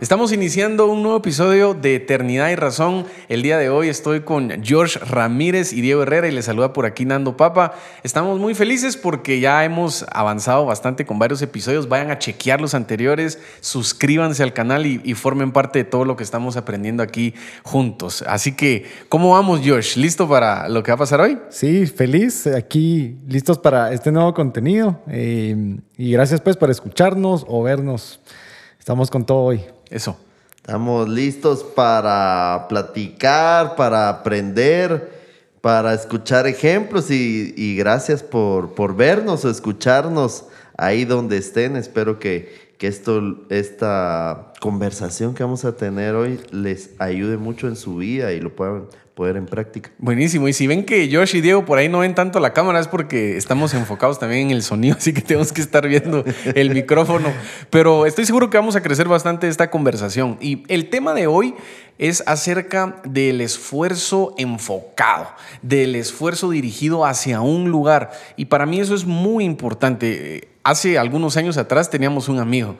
Estamos iniciando un nuevo episodio de Eternidad y Razón. El día de hoy estoy con George Ramírez y Diego Herrera y les saluda por aquí Nando Papa. Estamos muy felices porque ya hemos avanzado bastante con varios episodios. Vayan a chequear los anteriores, suscríbanse al canal y, formen parte de todo lo que estamos aprendiendo aquí juntos. Así que, ¿cómo vamos, George? ¿Listo para lo que va a pasar hoy? Sí, feliz. Aquí listos para este nuevo contenido. Eh, y gracias pues por escucharnos o vernos. Estamos con todo hoy. Eso. Estamos listos para platicar, para aprender, para escuchar ejemplos y, gracias por, por, vernos escucharnos ahí donde estén. Espero que, que esto, esta conversación que vamos a tener hoy les ayude mucho en su vida y lo puedan poder en práctica. Buenísimo. Y si ven que Josh y Diego por ahí no ven tanto la cámara, es porque estamos enfocados también en el sonido, así que tenemos que estar viendo el micrófono. Pero estoy seguro que vamos a crecer bastante esta conversación. Y el tema de hoy es acerca del esfuerzo enfocado, del esfuerzo dirigido hacia un lugar. Y para mí eso es muy importante. Hace algunos años atrás teníamos un amigo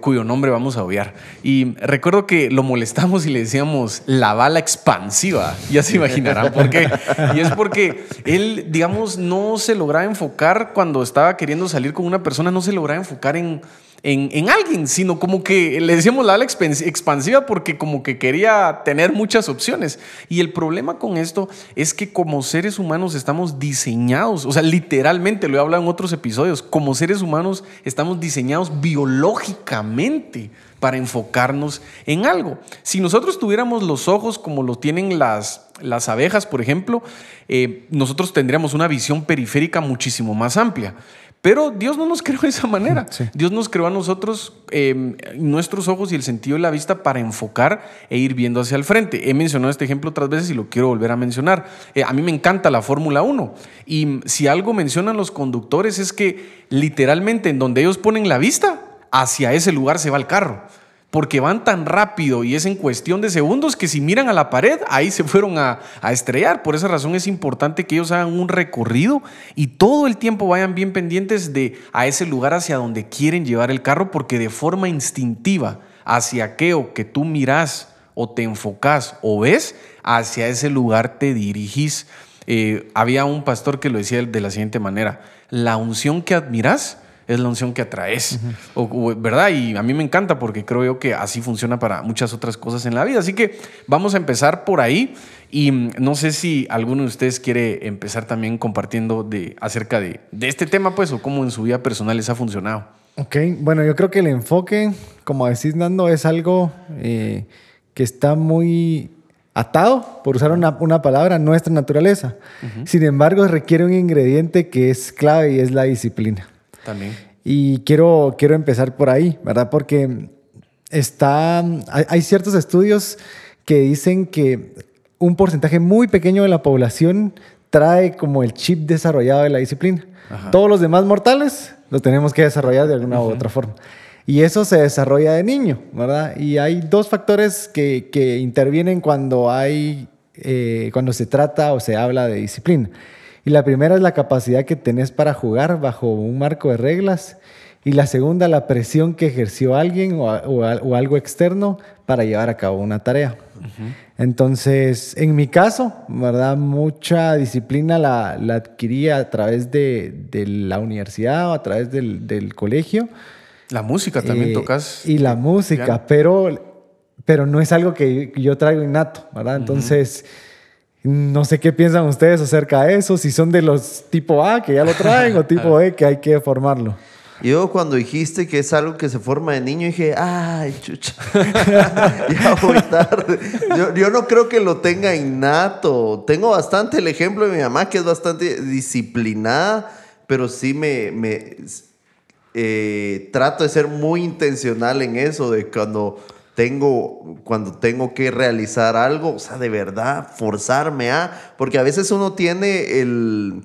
cuyo nombre vamos a obviar. Y recuerdo que lo molestamos y le decíamos la bala expansiva. Ya se imaginarán por qué. Y es porque él, digamos, no se lograba enfocar cuando estaba queriendo salir con una persona, no se lograba enfocar en en, alguien, sino como que le decíamos la ala expansiva porque como que quería tener muchas opciones. Y el problema con esto es que como seres humanos estamos diseñados, o sea, literalmente, lo he hablado en otros episodios, como seres humanos estamos diseñados biológicamente para enfocarnos en algo. Si nosotros tuviéramos los ojos como lo tienen las, las abejas, por ejemplo, eh, nosotros tendríamos una visión periférica muchísimo más amplia. Pero Dios no nos creó de esa manera. Dios nos creó a nosotros em, nuestros ojos y el sentido de la vista para enfocar e ir viendo hacia el frente. He mencionado este ejemplo otras veces y lo quiero volver a mencionar. Eh, a mí me encanta la Fórmula 1 y si algo mencionan los conductores es que literalmente en donde ellos ponen la vista, hacia ese lugar se va el carro porque van tan rápido y es en cuestión de segundos que si miran a la pared, ahí se fueron a, estrellar. Por esa razón es importante que ellos hagan un recorrido y todo el tiempo vayan bien pendientes de a ese lugar hacia donde quieren llevar el carro, porque de forma instintiva, hacia aquello que tú miras o te enfocas o ves, hacia ese lugar te dirigís. Eh, había un pastor que lo decía de la siguiente manera, la unción que admiras, es la unción que atraes, ¿verdad? Y a mí me encanta porque creo yo que así funciona para muchas otras cosas en la vida. Así que vamos a empezar por ahí y mm, no sé si alguno de ustedes quiere empezar también compartiendo de, acerca de, este tema, pues, o cómo en su vida personal les ha funcionado. Ok, bueno, yo creo que el enfoque, como decís, Nando, es algo eh, que está muy atado, por usar una, una palabra, a nuestra naturaleza. Sin embargo, requiere un ingrediente que es clave y es la disciplina. También. Y quiero, quiero empezar por ahí, ¿verdad? Porque está, hay, ciertos estudios que dicen que un porcentaje muy pequeño de la población trae como el chip desarrollado de la disciplina. Todos los demás mortales lo tenemos que desarrollar de alguna u otra forma. Y eso se desarrolla de niño, ¿verdad? Y hay dos factores que, que intervienen cuando hay, eh, cuando se trata o se habla de disciplina. Y la primera es la capacidad que tenés para jugar bajo un marco de reglas. Y la segunda, la presión que ejerció alguien o, algo externo para llevar a cabo una tarea. Entonces, en mi caso, ¿verdad? Mucha disciplina la, la adquirí a través de, la universidad o a través del, colegio. La música también eh, tocas. Y la música, pero, pero no es algo que yo traigo innato, ¿verdad? Entonces... No sé qué piensan ustedes acerca de eso, si son de los tipo A que ya lo traen o tipo B que hay que formarlo. Yo cuando dijiste que es algo que se forma de niño, dije, ay, chucha, ya voy tarde. Yo, no creo que lo tenga innato. Tengo bastante el ejemplo de mi mamá, que es bastante disciplinada, pero sí me, me eh, trato de ser muy intencional en eso, de cuando tengo, cuando tengo que realizar algo, o sea, de verdad, forzarme a, porque a veces uno tiene el,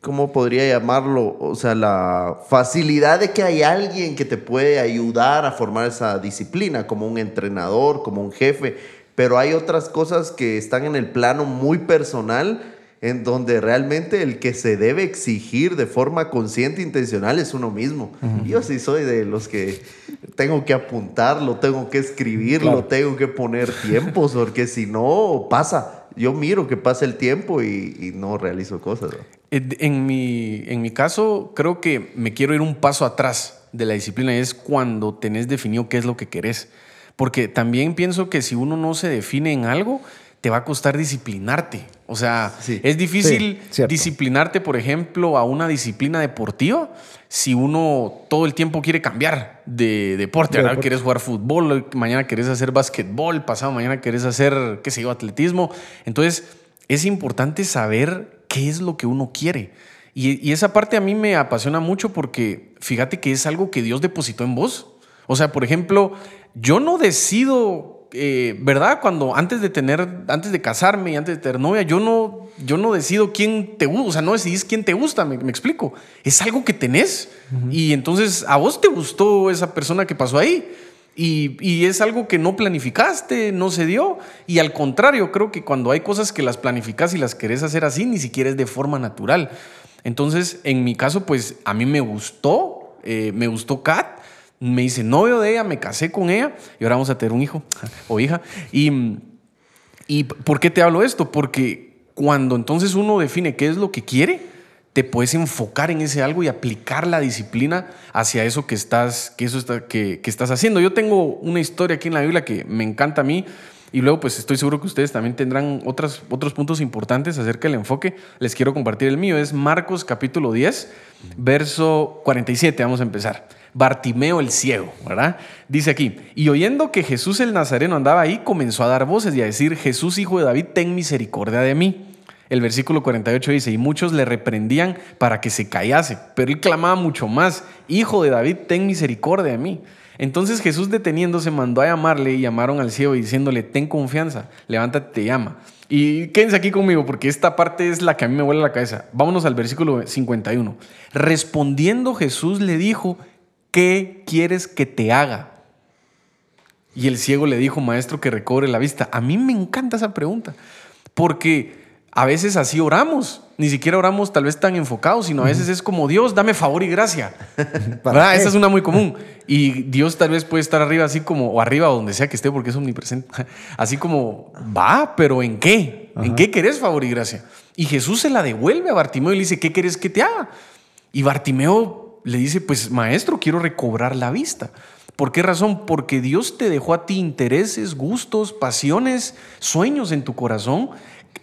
¿cómo podría llamarlo? O sea, la facilidad de que hay alguien que te puede ayudar a formar esa disciplina, como un entrenador, como un jefe, pero hay otras cosas que están en el plano muy personal en donde realmente el que se debe exigir de forma consciente e intencional es uno mismo. Yo sí soy de los que tengo que apuntarlo, tengo que escribirlo, Claro. tengo que poner tiempos, porque si no pasa. Yo miro que pasa el tiempo y, y no realizo cosas. ¿no? En mi, en mi caso, creo que me quiero ir un paso atrás de la disciplina y es cuando tenés definido qué es lo que querés. Porque también pienso que si uno no se define en algo, te va a costar disciplinarte. O sea, Sí. es difícil Sí, disciplinarte, por ejemplo, a una disciplina deportiva si uno todo el tiempo quiere cambiar de deporte. De deporte. Quieres jugar fútbol, mañana querés hacer básquetbol, pasado mañana querés hacer, qué sé yo, atletismo. Entonces, es importante saber qué es lo que uno quiere. Y, y esa parte a mí me apasiona mucho porque fíjate que es algo que Dios depositó en vos. O sea, por ejemplo, yo no decido, eh, ¿verdad? Cuando antes de tener, antes de casarme y antes de tener novia, yo no, yo no decido quién te gusta, o sea, no decidís quién te gusta, me, me explico. Es algo que tenés. Y entonces a vos te gustó esa persona que pasó ahí. Y, y es algo que no planificaste, no se dio. Y al contrario, creo que cuando hay cosas que las planificas y las querés hacer así, ni siquiera es de forma natural. Entonces, en mi caso, pues a mí me gustó, eh, me gustó Kat, me hice novio de ella, me casé con ella y ahora vamos a tener un hijo o hija. Y, ¿Y por qué te hablo esto? Porque cuando entonces uno define qué es lo que quiere, te puedes enfocar en ese algo y aplicar la disciplina hacia eso que estás, que eso está, que, que estás haciendo. Yo tengo una historia aquí en la Biblia que me encanta a mí y luego pues estoy seguro que ustedes también tendrán otros puntos importantes acerca del enfoque. Les quiero compartir el mío. Es Marcos capítulo 10, verso 47. Vamos a empezar. Bartimeo el ciego, ¿verdad? Dice aquí, y oyendo que Jesús el Nazareno andaba ahí, comenzó a dar voces y a decir, Jesús hijo de David, ten misericordia de mí. El versículo 48 dice, y muchos le reprendían para que se callase, pero él clamaba mucho más, Hijo de David, ten misericordia de mí. Entonces Jesús deteniéndose mandó a llamarle y llamaron al ciego diciéndole, ten confianza, levántate, te llama. Y quédense aquí conmigo porque esta parte es la que a mí me vuela la cabeza. Vámonos al versículo 51. Respondiendo Jesús le dijo, ¿qué quieres que te haga? Y el ciego le dijo, maestro, que recobre la vista. A mí me encanta esa pregunta, porque a veces así oramos, ni siquiera oramos tal vez tan enfocados, sino a veces es como, Dios, dame favor y gracia. ¿Verdad? Esa es una muy común. Y Dios tal vez puede estar arriba así como, o arriba o donde sea que esté, porque es omnipresente. Así como, va, pero ¿en qué? ¿En qué querés favor y gracia? Y Jesús se la devuelve a Bartimeo y le dice, ¿qué querés que te haga? Y Bartimeo le dice, pues maestro, quiero recobrar la vista. ¿Por qué razón? Porque Dios te dejó a ti intereses, gustos, pasiones, sueños en tu corazón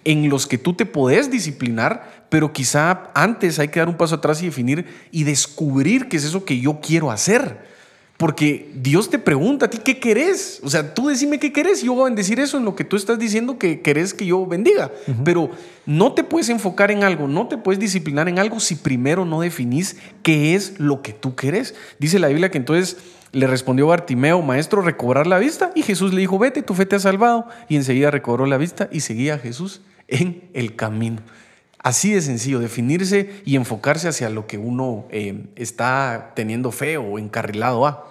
en los que tú te podés disciplinar, pero quizá antes hay que dar un paso atrás y definir y descubrir qué es eso que yo quiero hacer. Porque Dios te pregunta a ti qué querés. O sea, tú decime qué querés y yo voy a bendecir eso en lo que tú estás diciendo que querés que yo bendiga. Pero no te puedes enfocar en algo, no te puedes disciplinar en algo si primero no definís qué es lo que tú querés. Dice la Biblia que entonces le respondió Bartimeo, maestro, recobrar la vista. Y Jesús le dijo, vete, tu fe te ha salvado. Y enseguida recobró la vista y seguía a Jesús en el camino. Así de sencillo, definirse y enfocarse hacia lo que uno eh, está teniendo fe o encarrilado a.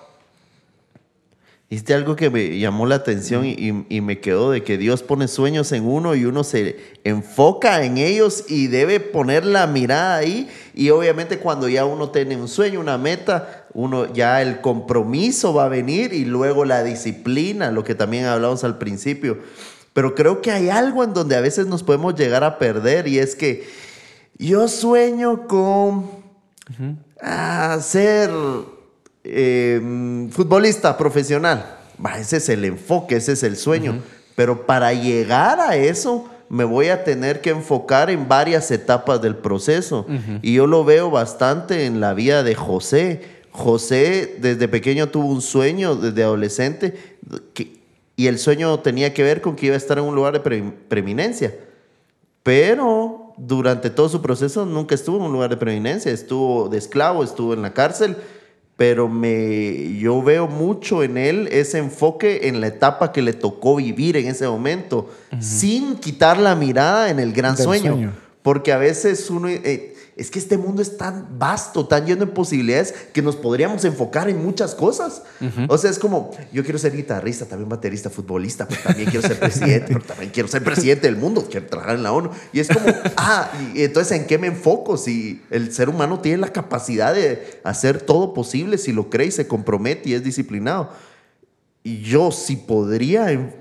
Hiciste algo que me llamó la atención y, y- me quedó de que Dios pone sueños en uno y uno se enfoca en ellos y debe poner la mirada ahí. Y obviamente cuando ya uno tiene un sueño, una meta, uno ya el compromiso va a venir y luego la disciplina, lo que también hablamos al principio. Pero creo que hay algo en donde a veces nos podemos llegar a perder y es que yo sueño con ah, ser eh, futbolista profesional. Ese es el enfoque, ese es el sueño. Pero para llegar a eso, me voy a tener que enfocar en varias etapas del proceso. Y yo lo veo bastante en la vida de José. José desde pequeño tuvo un sueño, desde adolescente, que- y el sueño tenía que ver con que iba a estar en un lugar de pre- preeminencia. Pero durante todo su proceso nunca estuvo en un lugar de preeminencia, estuvo de esclavo, estuvo en la cárcel, pero me, yo veo mucho en él ese enfoque en la etapa que le tocó vivir en ese momento, sin quitar la mirada en el gran sueño. Porque a veces uno... eh, es que este mundo es tan vasto, tan lleno de posibilidades que nos podríamos enfocar en muchas cosas. O sea, es como, yo quiero ser guitarrista, también baterista, futbolista, pero también quiero ser presidente, pero también quiero ser presidente del mundo, quiero trabajar en la ONU. Y es como, ah, y entonces ¿en qué me enfoco? Si el ser humano tiene la capacidad de hacer todo posible, si lo cree y se compromete y es disciplinado. Y yo si podría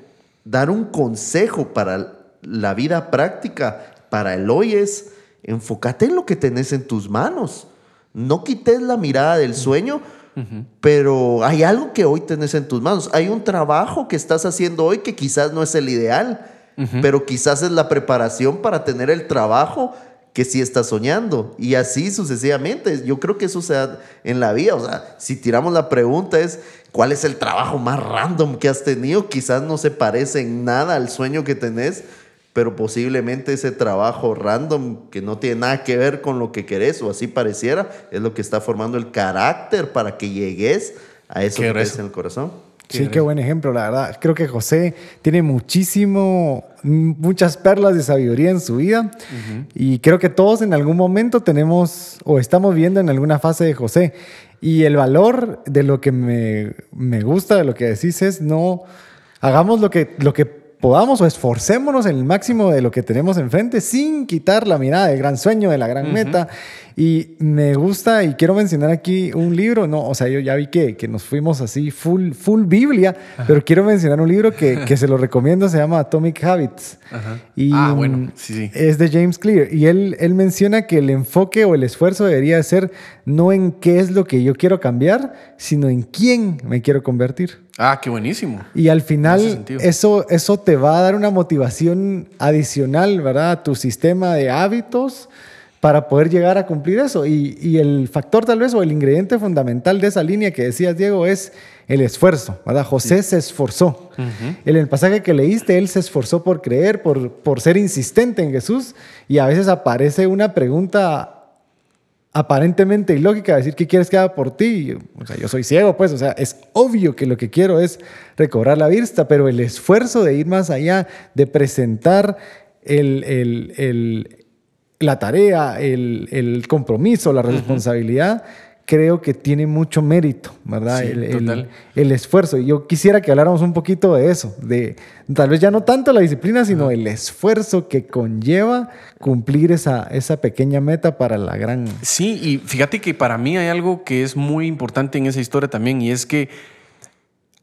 dar un consejo para la vida práctica, para el hoy es, enfócate en lo que tenés en tus manos. No quites la mirada del sueño, pero hay algo que hoy tenés en tus manos. Hay un trabajo que estás haciendo hoy que quizás no es el ideal, pero quizás es la preparación para tener el trabajo que sí estás soñando. Y así sucesivamente. Yo creo que eso se da en la vida. O sea, si tiramos la pregunta es, ¿cuál es el trabajo más random que has tenido? Quizás no se parece en nada al sueño que tenés, pero posiblemente ese trabajo random que no tiene nada que ver con lo que querés o así pareciera, es lo que está formando el carácter para que llegues a eso que tenés en el corazón. Sí, qué buen ejemplo, la verdad. Creo que José tiene muchísimo, muchas perlas de sabiduría en su vida y creo que todos en algún momento tenemos o estamos viendo en alguna fase de José. Y el valor de lo que me, me gusta, de lo que decís es no hagamos lo que, lo que podamos o esforcémonos en el máximo de lo que tenemos enfrente sin quitar la mirada del gran sueño, de la gran meta. Y me gusta y quiero mencionar aquí un libro, no, o sea, yo ya vi que, que nos fuimos así full, full Biblia, pero quiero mencionar un libro que, que se lo recomiendo, se llama Atomic Habits. Y Ah, bueno, sí, sí. es de James Clear. Y él, él menciona que el enfoque o el esfuerzo debería ser no en qué es lo que yo quiero cambiar, sino en quién me quiero convertir. Ah, qué buenísimo. Y al final eso, eso te va a dar una motivación adicional, ¿verdad? A tu sistema de hábitos para poder llegar a cumplir eso. Y, y el factor tal vez o el ingrediente fundamental de esa línea que decías, Diego, es el esfuerzo, ¿verdad? José se esforzó. En el pasaje que leíste, él se esforzó por creer, por, por ser insistente en Jesús. Y a veces aparece una pregunta aparentemente ilógica decir qué quieres que haga por ti. O sea, yo soy ciego, pues, o sea, es obvio que lo que quiero es recobrar la vista, pero el esfuerzo de ir más allá, de presentar el, el- el- la tarea, el, el compromiso, la responsabilidad, creo que tiene mucho mérito, ¿verdad? Sí, el, el- total. el esfuerzo. Y yo quisiera que habláramos un poquito de eso, de tal vez ya no tanto la disciplina, sino el esfuerzo que conlleva cumplir esa, esa pequeña meta para la gran... Sí, y fíjate que para mí hay algo que es muy importante en esa historia también, y es que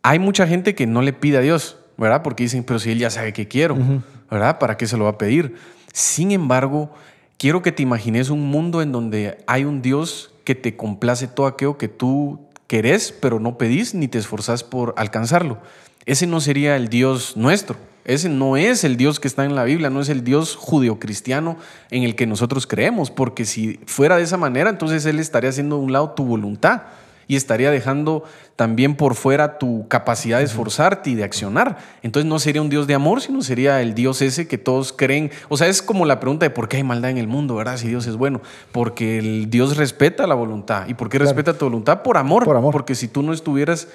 hay mucha gente que no le pide a Dios, ¿verdad? Porque dicen, pero si Él ya sabe que quiero, ¿verdad? ¿Para qué se lo va a pedir? Sin embargo, quiero que te imagines un mundo en donde hay un Dios que te complace todo aquello que tú querés, pero no pedís ni te esforzás por alcanzarlo. Ese no sería el Dios nuestro. Ese no es el Dios que está en la Biblia, no es el Dios judeocristiano en el que nosotros creemos, porque si fuera de esa manera, entonces Él estaría haciendo a un lado tu voluntad y estaría dejando también por fuera tu capacidad de esforzarte y de accionar. Entonces no sería un Dios de amor, sino sería el Dios ese que todos creen. O sea, es como la pregunta de por qué hay maldad en el mundo, ¿verdad? Si Dios es bueno. Porque el Dios respeta la voluntad. ¿Y por qué respeta tu voluntad? Por amor. Por amor. Porque si tú no estuvieras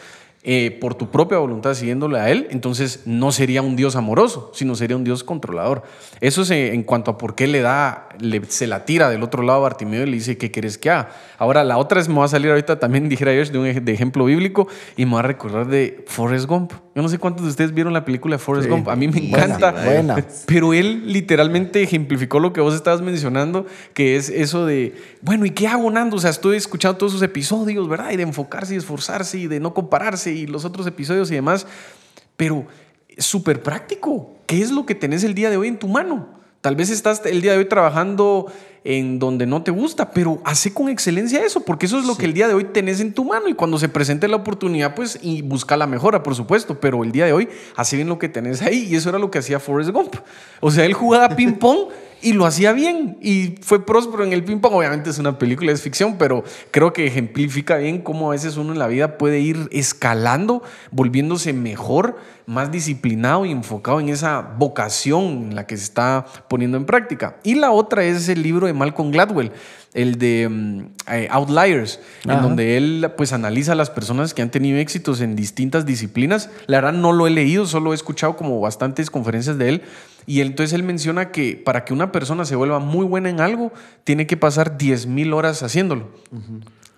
eh, por tu propia voluntad siguiéndole a Él, entonces no sería un Dios amoroso, sino sería un Dios controlador. Eso es eh, en cuanto a por qué le da, le- se la tira del otro lado a Bartimeo y le dice, ¿qué quieres que haga? Ahora, la otra es, me va a salir ahorita también, dijera yo, de un de ejemplo bíblico y me va a recordar de Forrest Gump. Yo no sé cuántos de ustedes vieron la película de Forrest Sí. Gump. A mí me Buena, encanta. buena. Pero él literalmente ejemplificó lo que vos estabas mencionando, que es eso de, bueno, ¿y qué hago, Nando? O sea, estoy escuchando todos sus episodios, ¿verdad? Y de enfocarse y esforzarse y de no compararse y los otros episodios y demás. Pero súper práctico. ¿Qué es lo que tenés el día de hoy en tu mano? Tal vez estás el día de hoy trabajando en donde no te gusta, pero hace con excelencia eso, porque eso es lo que el día de hoy tenés en tu mano y cuando se presente la oportunidad, pues, y busca la mejora, por supuesto, pero el día de hoy hace bien lo que tenés ahí y eso era lo que hacía Forrest Gump. O sea, él jugaba ping-pong y lo hacía bien y fue próspero en el ping-pong. Obviamente es una película, es ficción, pero creo que ejemplifica bien cómo a veces uno en la vida puede ir escalando, volviéndose mejor, más disciplinado y enfocado en esa vocación en la que se está poniendo en práctica. Y la otra es el libro de Malcolm Gladwell, el de eh, Outliers, en donde él pues analiza a las personas que han tenido éxitos en distintas disciplinas. La verdad no lo he leído, solo he escuchado como bastantes conferencias de él, Y entonces él menciona que para que una persona se vuelva muy buena en algo, tiene que pasar 10.000 horas haciéndolo.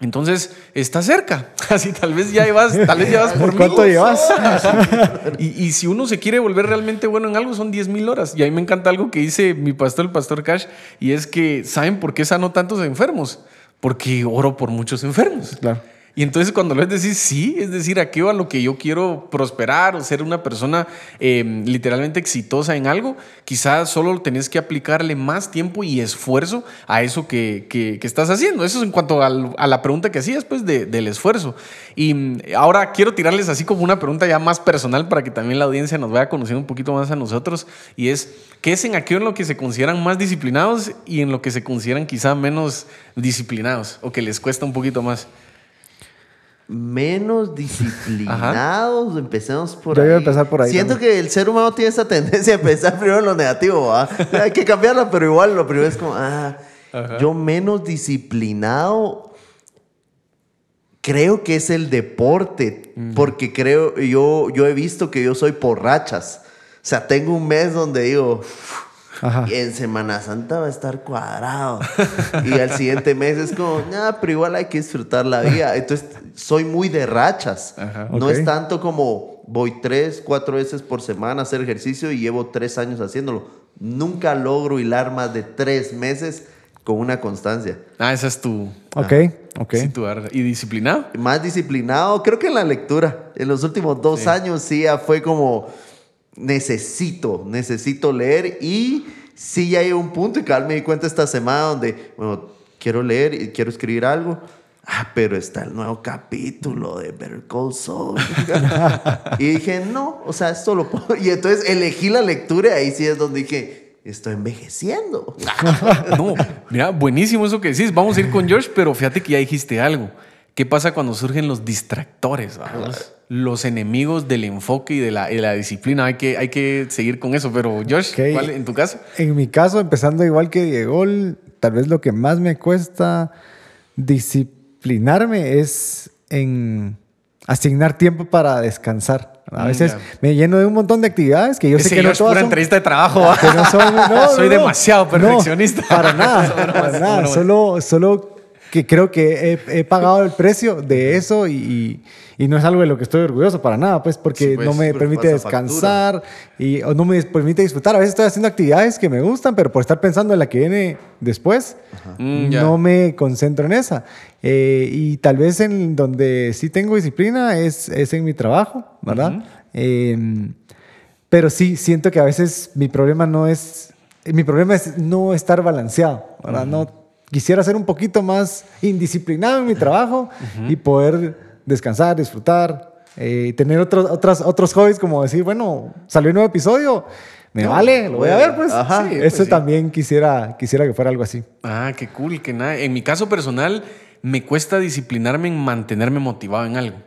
Entonces, está cerca. Así tal vez ya llevas, tal vez llevas por ¿Cuánto mil. llevas? Y, y si uno se quiere volver realmente bueno en algo, son 10 mil horas. Y a mí me encanta algo que dice mi pastor, el pastor Cash, y es que, ¿saben por qué sano tantos enfermos? Porque oro por muchos enfermos. Claro. Y entonces cuando lo es decir, sí, es decir, aquí va lo que yo quiero prosperar o ser una persona eh, literalmente exitosa en algo, quizás solo tenés que aplicarle más tiempo y esfuerzo a eso que, que- que estás haciendo. Eso es en cuanto al- a la pregunta que hacías, pues, de- del esfuerzo. Y mm, ahora quiero tirarles así como una pregunta ya más personal para que también la audiencia nos vaya conociendo un poquito más a nosotros. Y es, ¿qué es en aquello en lo que se consideran más disciplinados y en lo que se consideran quizá menos disciplinados o que les cuesta un poquito más? Menos disciplinados. Empecemos por Yo ahí. iba a empezar por ahí Siento también. que el ser humano tiene esa tendencia a pensar primero en lo negativo. ¿va? Hay que cambiarla, pero igual lo primero es como, ah, yo menos disciplinado. Creo que es el deporte, porque creo, yo, yo he visto que yo soy por rachas. O sea, tengo un mes donde digo, Ajá. y en Semana Santa va a estar cuadrado. y al siguiente mes es como, nah, pero igual hay que disfrutar la vida. Entonces, soy muy de rachas. Ajá. No Ok. es tanto como voy tres, cuatro veces por semana a hacer ejercicio y llevo tres años haciéndolo. Nunca logro hilar más de tres meses con una constancia. Ah, esa es tu. Ok, ok. sí, tu ar- ¿Y disciplinado? Más disciplinado, creo que en la lectura. En los últimos dos años sí ya fue como, necesito, necesito leer y sí ya hay un punto y cabal me di cuenta esta semana donde, bueno, quiero leer y quiero escribir algo. Ah, pero está el nuevo capítulo de Better Call Saul. y dije, no, o sea, esto lo puedo. Y entonces elegí la lectura y ahí sí es donde dije, estoy envejeciendo. No, mira, buenísimo eso que decís. Vamos a ir con George, pero fíjate que ya dijiste algo. ¿Qué pasa cuando surgen los distractores? vamos? Los enemigos del enfoque y de la, de la disciplina. Hay que, hay que seguir con eso. Pero, George, Ok. ¿cuál en tu caso? En mi caso, empezando igual que Diego, tal vez lo que más me cuesta disciplinarme es en asignar tiempo para descansar. A Mm, veces ya. me lleno de un montón de actividades que yo Ese sé que no George, todas pura son- entrevista de trabajo. ¿va? que no son- no, no, Soy no. demasiado No, perfeccionista. para nada, para nada. Solo, solo que creo que he, he pagado el precio de eso y, y- y no es algo de lo que estoy orgulloso para nada, pues porque Sí, pues, no me permite pasa factura. descansar y o no me permite disfrutar. A veces estoy haciendo actividades que me gustan, pero por estar pensando en la que viene después, Mm, no me concentro en esa. Eh, y tal vez en donde sí tengo disciplina es, es en mi trabajo, ¿verdad? Eh, pero sí, siento que a veces mi problema no es, mi problema es no estar balanceado, ¿verdad? No, quisiera ser un poquito más indisciplinado en mi trabajo y poder descansar, disfrutar, eh, tener otros, otras, otros hobbies como decir, bueno, salió un nuevo episodio, me No, vale, lo voy a ver, pues. Ajá, Sí, pues eso sí. también quisiera, quisiera que fuera algo así. Ah, qué cool, que nada. En mi caso personal, me cuesta disciplinarme en mantenerme motivado en algo.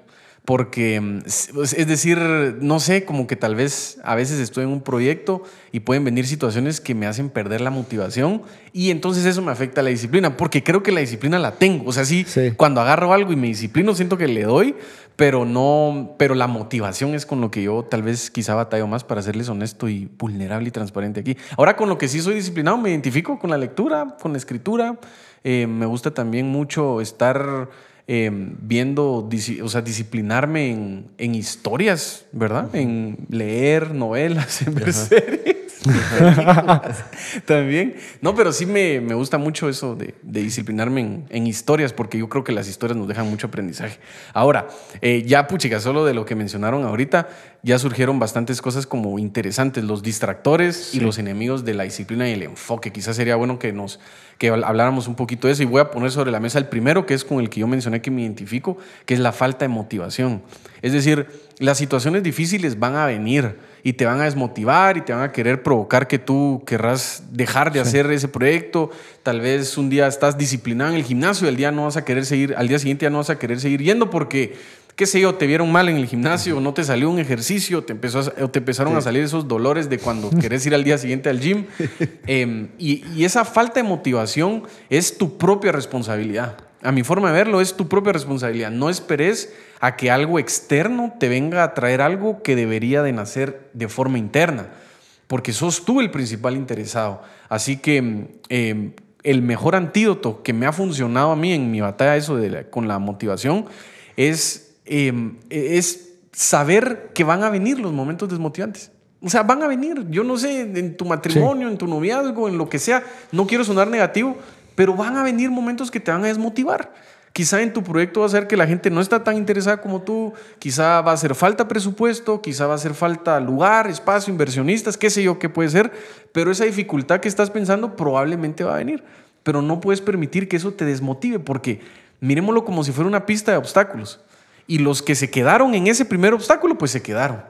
Porque, mm, es es decir, no sé, como que tal vez a veces estoy en un proyecto y pueden venir situaciones que me hacen perder la motivación y entonces eso me afecta a la disciplina, porque creo que la disciplina la tengo. O sea, sí, Sí. cuando agarro algo y me disciplino, siento que le doy, pero no, pero la motivación es con lo que yo tal vez quizá batallo más para serles honesto y vulnerable y transparente aquí. Ahora con lo que sí soy disciplinado, me identifico con la lectura, con la escritura. Eh, me gusta también mucho estar eh, viendo, o sea, disciplinarme en, en historias, ¿verdad? En leer novelas, en ver series. También. No, pero sí me, me gusta mucho eso de, de disciplinarme en, en historias, porque yo creo que las historias nos dejan mucho aprendizaje. Ahora, eh, ya, puchica, solo de lo que mencionaron ahorita, ya surgieron bastantes cosas como interesantes, los distractores y los enemigos de la disciplina y el enfoque. Quizás sería bueno que nos que habl- habláramos un poquito de eso y voy a poner sobre la mesa el primero, que es con el que yo mencioné que me identifico, que es la falta de motivación. Es decir, las situaciones difíciles van a venir y te van a desmotivar y te van a querer provocar que tú querrás dejar de hacer ese proyecto. Tal vez un día estás disciplinado en el gimnasio al día no vas a querer seguir, al día siguiente ya no vas a querer seguir yendo porque qué sé yo, te vieron mal en el gimnasio, no te salió un ejercicio, te, empezó a- o te empezaron a salir esos dolores de cuando querés ir al día siguiente al gym. Em, y, y esa falta de motivación es tu propia responsabilidad. A mi forma de verlo, es tu propia responsabilidad. No esperes a que algo externo te venga a traer algo que debería de nacer de forma interna. porque sos tú el principal interesado. Así que eh, el mejor antídoto que me ha funcionado a mí en mi batalla eso de con la motivación es, eh, es saber que van a venir los momentos desmotivantes. O sea, van a venir. Yo no sé, en tu matrimonio, en tu noviazgo, en lo que sea. No quiero sonar negativo, pero van a venir momentos que te van a desmotivar. Quizá en tu proyecto va a ser que la gente no está tan interesada como tú, quizá va a hacer falta presupuesto, quizá va a hacer falta lugar, espacio, inversionistas, qué sé yo qué puede ser, pero esa dificultad que estás pensando probablemente va a venir. Pero no puedes permitir que eso te desmotive porque miremoslo como si fuera una pista de obstáculos. Y los que se quedaron en ese primer obstáculo, pues se quedaron.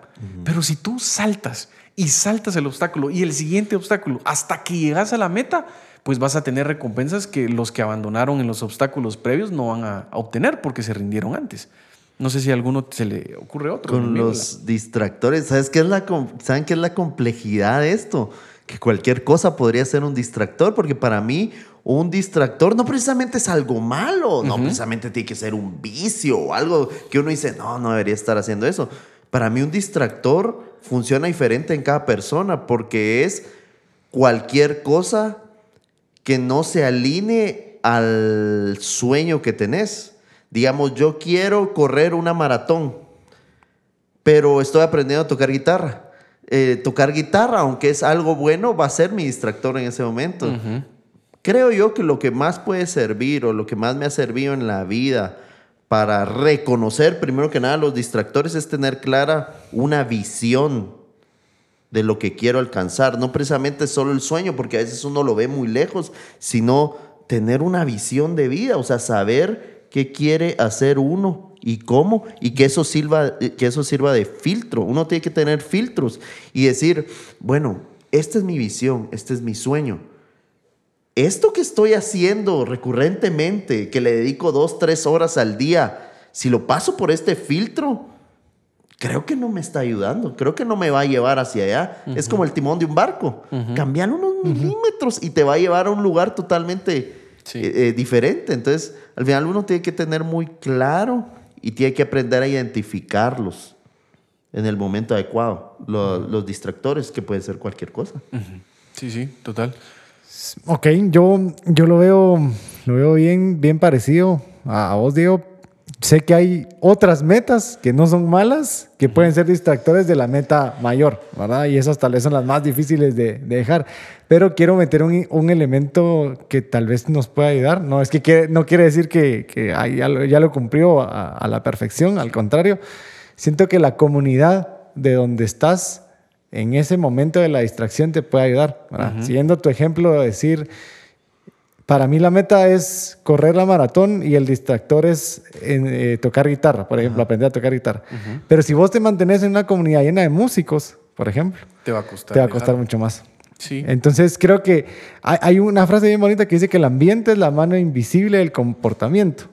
Pero si tú saltas y saltas el obstáculo y el siguiente obstáculo hasta que llegas a la meta, pues vas a tener recompensas que los que abandonaron en los obstáculos previos no van a, obtener porque se rindieron antes. No sé si a alguno se le ocurre otro. Con los distractores, ¿sabes qué es la, ¿saben qué es la complejidad de esto? Que cualquier cosa podría ser un distractor, porque para mí un distractor no precisamente es algo malo, no precisamente tiene que ser un vicio o algo que uno dice, no, no debería estar haciendo eso. Para mí un distractor funciona diferente en cada persona porque es cualquier cosa que no se alinee al sueño que tenés. Digamos, yo quiero correr una maratón, pero estoy aprendiendo a tocar guitarra. Eh, tocar guitarra, aunque es algo bueno, va a ser mi distractor en ese momento. Creo yo que lo que más puede servir o lo que más me ha servido en la vida para reconocer primero que nada los distractores es tener clara una visión de lo que quiero alcanzar, no precisamente solo el sueño, porque a veces uno lo ve muy lejos, sino tener una visión de vida, o sea, saber qué quiere hacer uno y cómo, y que eso sirva, que eso sirva de filtro. Uno tiene que tener filtros y decir, bueno, esta es mi visión, este es mi sueño esto que estoy haciendo recurrentemente, que le dedico dos, tres horas al día, si lo paso por este filtro, creo que no me está ayudando, creo que no me va a llevar hacia allá. Es como el timón de un barco. Cambiar unos milímetros y te va a llevar a un lugar totalmente eh, eh, diferente. Entonces, al final uno tiene que tener muy claro y tiene que aprender a identificarlos en el momento adecuado. los distractores, que puede ser cualquier cosa. Sí, sí, total. Ok, yo, yo lo veo, lo veo bien, bien parecido a, vos, Diego. Sé que hay otras metas que no son malas, que pueden ser distractores de la meta mayor, ¿verdad? Y esas tal vez son las más difíciles de, dejar. Pero quiero meter un, un, elemento que tal vez nos pueda ayudar. No es que no quiere decir que, que ya, lo, ya, lo, cumplió a, a la perfección, al contrario. Siento que la comunidad de donde estás en ese momento de la distracción te puede ayudar. Siguiendo tu ejemplo, decir, para mí la meta es correr la maratón y el distractor es eh, tocar guitarra, por ejemplo, aprender a tocar guitarra. Pero si vos te mantenés en una comunidad llena de músicos, por ejemplo, te va a costar, te va a costar mucho más. Sí. Entonces creo que hay una frase bien bonita que dice que el ambiente es la mano invisible del comportamiento.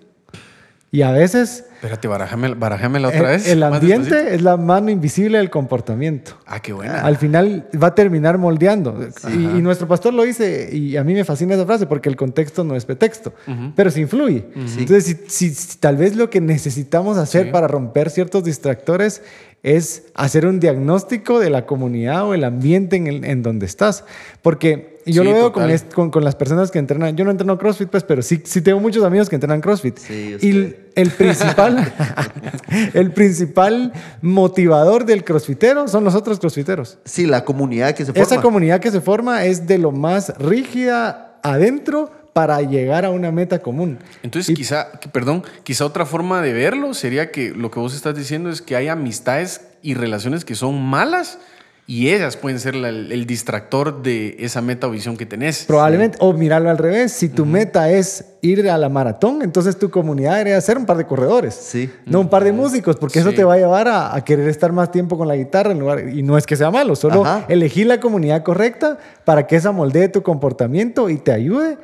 Y a veces... Espérate, barajame, la otra vez. El ambiente es la mano invisible del comportamiento. Ah, qué buena. Al final va a terminar moldeando. Y, nuestro pastor lo dice, y a mí me fascina esa frase porque el contexto no es pretexto, pero se influye. Entonces, si, tal vez lo que necesitamos hacer para romper ciertos distractores es hacer un diagnóstico de la comunidad o el ambiente en, en donde estás. Porque yo lo veo con, con, las personas que entrenan. Yo no entreno CrossFit, pues, pero sí, sí tengo muchos amigos que entrenan CrossFit. y el principal, el principal motivador del crossfitero son los otros crossfiteros. Sí, la comunidad que se forma. Esa comunidad que se forma es de lo más rígida adentro para llegar a una meta común. Entonces, quizá, perdón, quizá otra forma de verlo sería que lo que vos estás diciendo es que hay amistades y relaciones que son malas y ellas pueden ser el, distractor de esa meta o visión que tenés. Probablemente, o mirarlo al revés, si tu meta es ir a la maratón, entonces tu comunidad debería ser un par de corredores, sí. no un par de músicos, porque eso te va a llevar a, querer estar más tiempo con la guitarra en lugar, y no es que sea malo, solo elegir la comunidad correcta para que esa moldee tu comportamiento y te ayude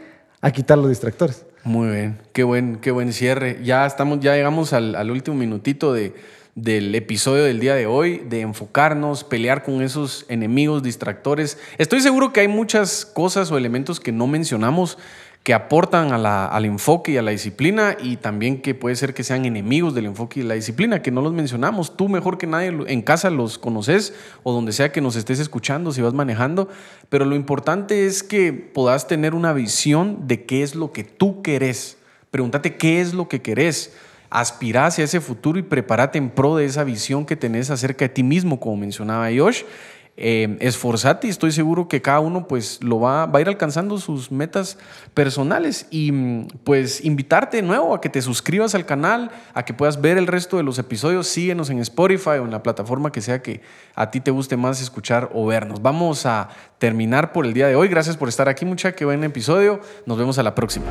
a quitar los distractores. Muy bien, qué buen, qué buen cierre. Ya estamos, ya llegamos al último minutito de del episodio del día de hoy, de enfocarnos, pelear con esos enemigos distractores. Estoy seguro que hay muchas cosas o elementos que no mencionamos que aportan a la- al enfoque y a la disciplina y también que puede ser que sean enemigos del enfoque y la disciplina, que no los mencionamos. Tú mejor que nadie en casa los conoces o donde sea que nos estés escuchando, si vas manejando, pero lo importante es que puedas tener una visión de qué es lo que tú querés. Pregúntate qué es lo que querés. Aspira hacia ese futuro y prepárate en pro de esa visión que tenés acerca de ti mismo, como mencionaba Josh. Eh, esforzate y estoy seguro que cada uno pues lo va, va a ir alcanzando sus metas personales. Y mm, pues invitarte de nuevo a que te suscribas al canal, a que puedas ver el resto de los episodios, síguenos en Spotify o en la plataforma que sea que a ti te guste más escuchar o vernos. Vamos a terminar por el día de hoy, gracias por estar aquí mucha, que buen episodio, nos vemos a la próxima.